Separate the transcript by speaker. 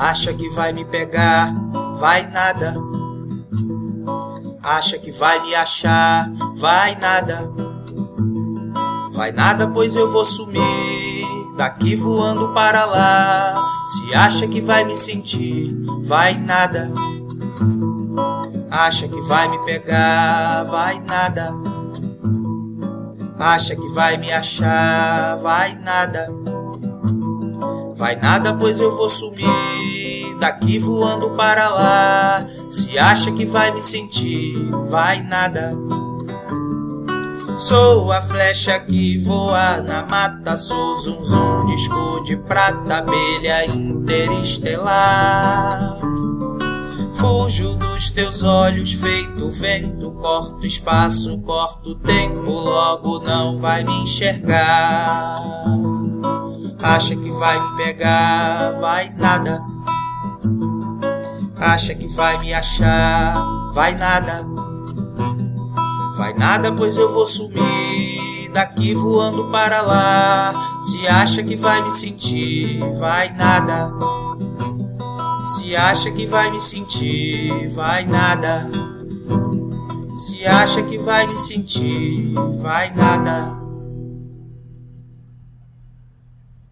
Speaker 1: Acha que vai me pegar, vai nada. Acha que vai me achar, vai nada. Vai nada, pois eu vou sumir daqui voando para lá. Se acha que vai me sentir, vai nada. Acha que vai me pegar, vai nada. Acha que vai me achar, vai nada. Vai nada, pois eu vou sumir daqui voando para lá. Se acha que vai me sentir, vai nada. Sou a flecha que voa na mata, sou zum zum, disco de prata, abelha interestelar. Fujo dos teus olhos, feito vento, corto espaço, corto tempo, logo não vai me enxergar. Acha que vai me pegar, vai nada. Acha que vai me achar, vai nada. Vai nada, pois eu vou sumir daqui voando para lá. Se acha que vai me sentir, vai nada. Se acha que vai me sentir, vai nada. Se acha que vai me sentir, vai nada.